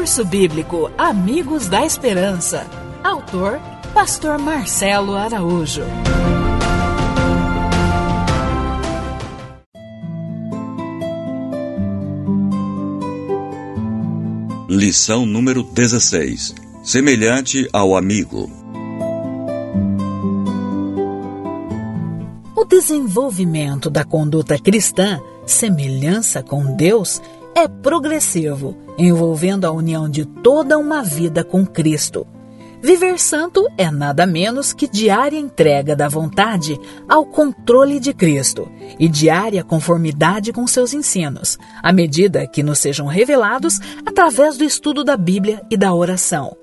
Curso Bíblico Amigos da Esperança. Autor Pastor Marcelo Araújo. Lição número 16. Semelhante ao amigo. O desenvolvimento da conduta cristã, semelhança com Deus, é progressivo, envolvendo a união de toda uma vida com Cristo. Viver santo é nada menos que diária entrega da vontade ao controle de Cristo e diária conformidade com seus ensinos, à medida que nos sejam revelados através do estudo da Bíblia e da oração.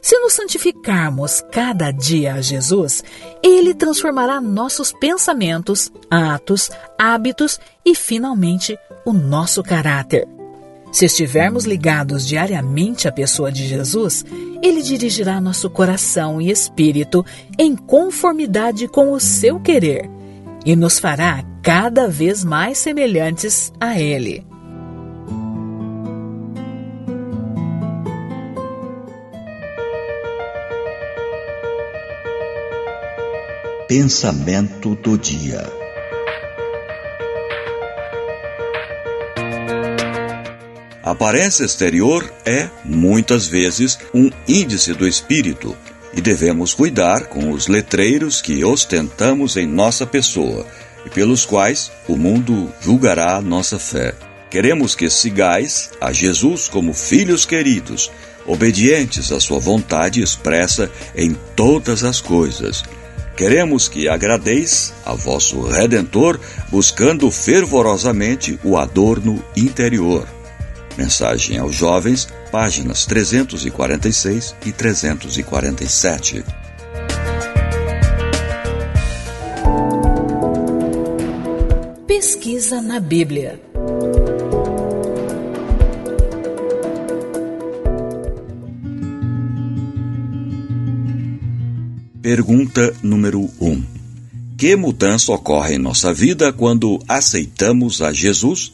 Se nos santificarmos cada dia a Jesus, Ele transformará nossos pensamentos, atos, hábitos e, finalmente, o nosso caráter. Se estivermos ligados diariamente à pessoa de Jesus, ele dirigirá nosso coração e espírito em conformidade com o seu querer e nos fará cada vez mais semelhantes a Ele. Pensamento do dia. A aparência exterior é, muitas vezes, um índice do espírito e devemos cuidar com os letreiros que ostentamos em nossa pessoa e pelos quais o mundo julgará nossa fé. Queremos que sigais a Jesus como filhos queridos, obedientes à sua vontade expressa em todas as coisas. Queremos que agradeis a vosso Redentor, buscando fervorosamente o adorno interior. Mensagem aos Jovens, páginas 346 e 347. Pesquisa na Bíblia. Pergunta número 1. Um. Que mudança ocorre em nossa vida quando aceitamos a Jesus?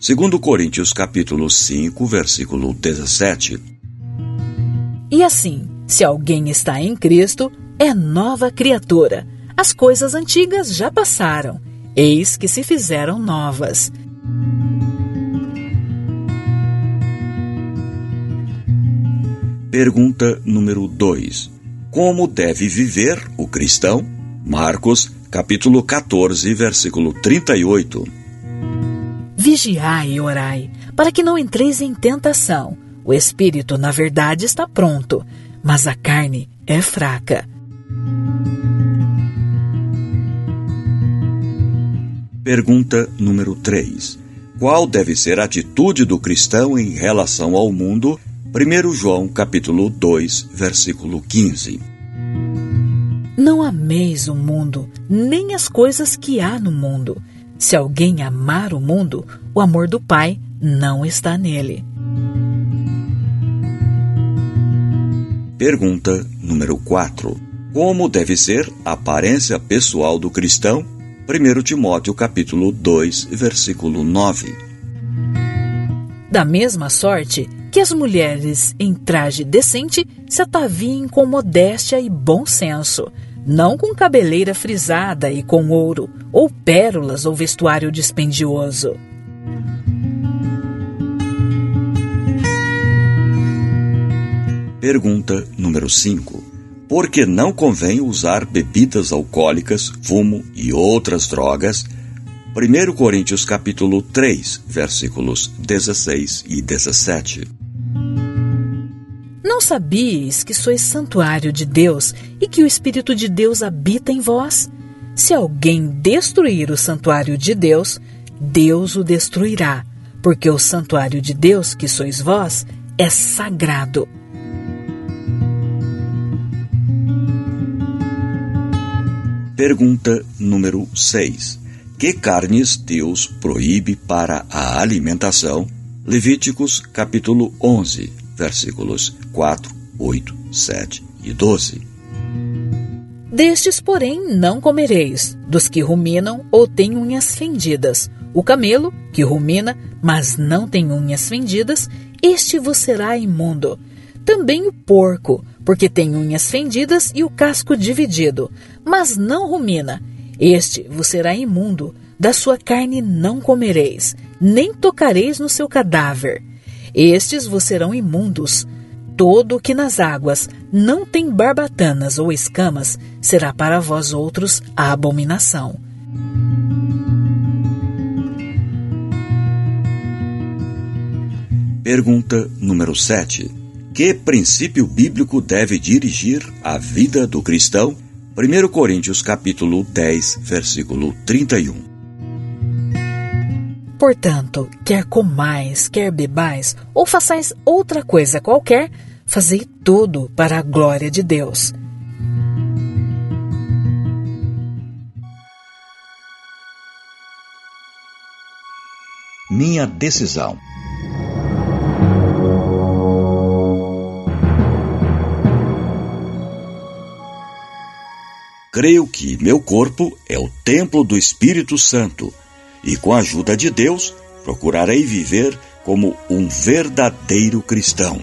Segundo Coríntios capítulo 5, versículo 17. E assim, se alguém está em Cristo, é nova criatura. As coisas antigas já passaram, eis que se fizeram novas. Pergunta número 2. Como deve viver o cristão? Marcos, capítulo 14, versículo 38. Vigiai e orai, para que não entreis em tentação. O espírito, na verdade, está pronto, mas a carne é fraca. Pergunta número 3. Qual deve ser a atitude do cristão em relação ao mundo? 1 João capítulo 2, versículo 15. Não ameis o mundo, nem as coisas que há no mundo. Se alguém amar o mundo, o amor do Pai não está nele. Pergunta número 4. Como deve ser a aparência pessoal do cristão? 1 Timóteo capítulo 2, versículo 9. Da mesma sorte que as mulheres em traje decente se ataviem com modéstia e bom senso, não com cabeleira frisada e com ouro, ou pérolas ou vestuário dispendioso. Pergunta número 5. Por que não convém usar bebidas alcoólicas, fumo e outras drogas? 1 Coríntios capítulo 3, versículos 16 e 17. Não sabieis que sois santuário de Deus e que o Espírito de Deus habita em vós? Se alguém destruir o santuário de Deus, Deus o destruirá, porque o santuário de Deus, que sois vós, é sagrado. Pergunta número 6. Que carnes Deus proíbe para a alimentação? Levíticos capítulo 11, versículos 4, 8, 7 e 12. Destes, porém, não comereis, dos que ruminam ou têm unhas fendidas, o camelo, que rumina, mas não tem unhas fendidas, este vos será imundo. Também o porco, porque tem unhas fendidas e o casco dividido, mas não rumina. Este vos será imundo, da sua carne não comereis, nem tocareis no seu cadáver. Estes vos serão imundos. Todo o que nas águas não tem barbatanas ou escamas será para vós outros a abominação. Pergunta número 7. Que princípio bíblico deve dirigir a vida do cristão? 1 Coríntios capítulo 10, versículo 31. Portanto, quer comais, quer bebais, ou façais outra coisa qualquer, fazei tudo para a glória de Deus. Minha decisão. Creio que meu corpo é o templo do Espírito Santo e, com a ajuda de Deus, procurarei viver como um verdadeiro cristão.